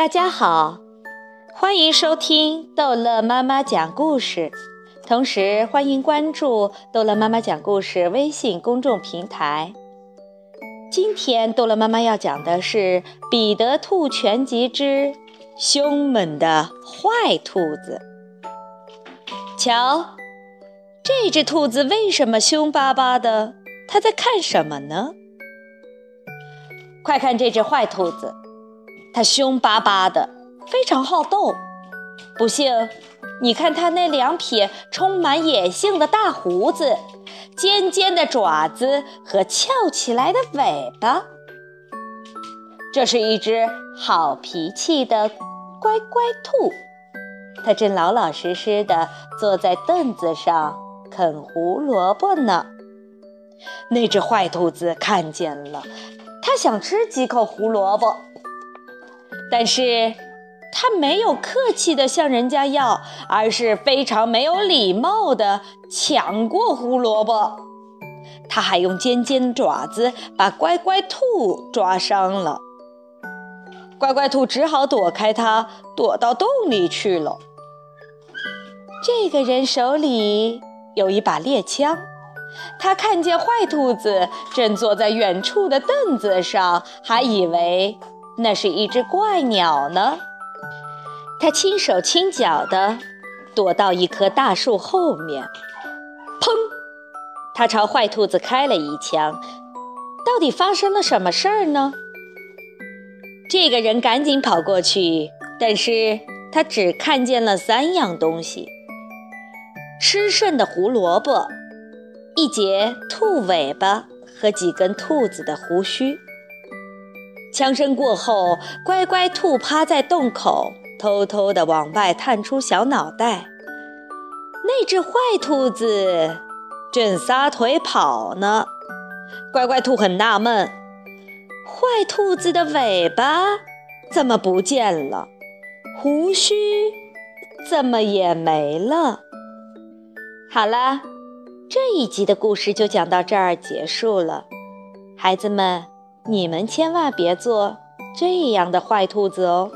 大家好，欢迎收听逗乐妈妈讲故事，同时欢迎关注逗乐妈妈讲故事微信公众平台。今天逗乐妈妈要讲的是《彼得兔全集之凶猛的坏兔子》。瞧，这只兔子为什么凶巴巴的？它在看什么呢？快看这只坏兔子！它凶巴巴的，非常好斗。不幸，你看它那两撇充满野性的大胡子、尖尖的爪子和翘起来的尾巴。这是一只好脾气的乖乖兔，它正老老实实的坐在凳子上啃胡萝卜呢。那只坏兔子看见了，它想吃几口胡萝卜。但是，他没有客气地向人家要，而是非常没有礼貌地抢过胡萝卜。他还用尖尖爪子把乖乖兔抓伤了。乖乖兔只好躲开他，躲到洞里去了。这个人手里有一把猎枪，他看见坏兔子正坐在远处的凳子上，还以为。那是一只怪鸟呢，它轻手轻脚地躲到一棵大树后面，砰！它朝坏兔子开了一枪。到底发生了什么事儿呢？这个人赶紧跑过去，但是他只看见了三样东西：吃剩的胡萝卜、一截兔尾巴和几根兔子的胡须。枪声过后，乖乖兔趴在洞口，偷偷地往外探出小脑袋。那只坏兔子正撒腿跑呢。乖乖兔很纳闷：坏兔子的尾巴怎么不见了？胡须怎么也没了？好了，这一集的故事就讲到这儿结束了，孩子们。你们千万别做这样的坏兔子哦！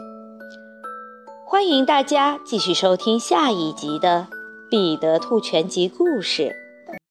欢迎大家继续收听下一集的《彼得兔全集故事》。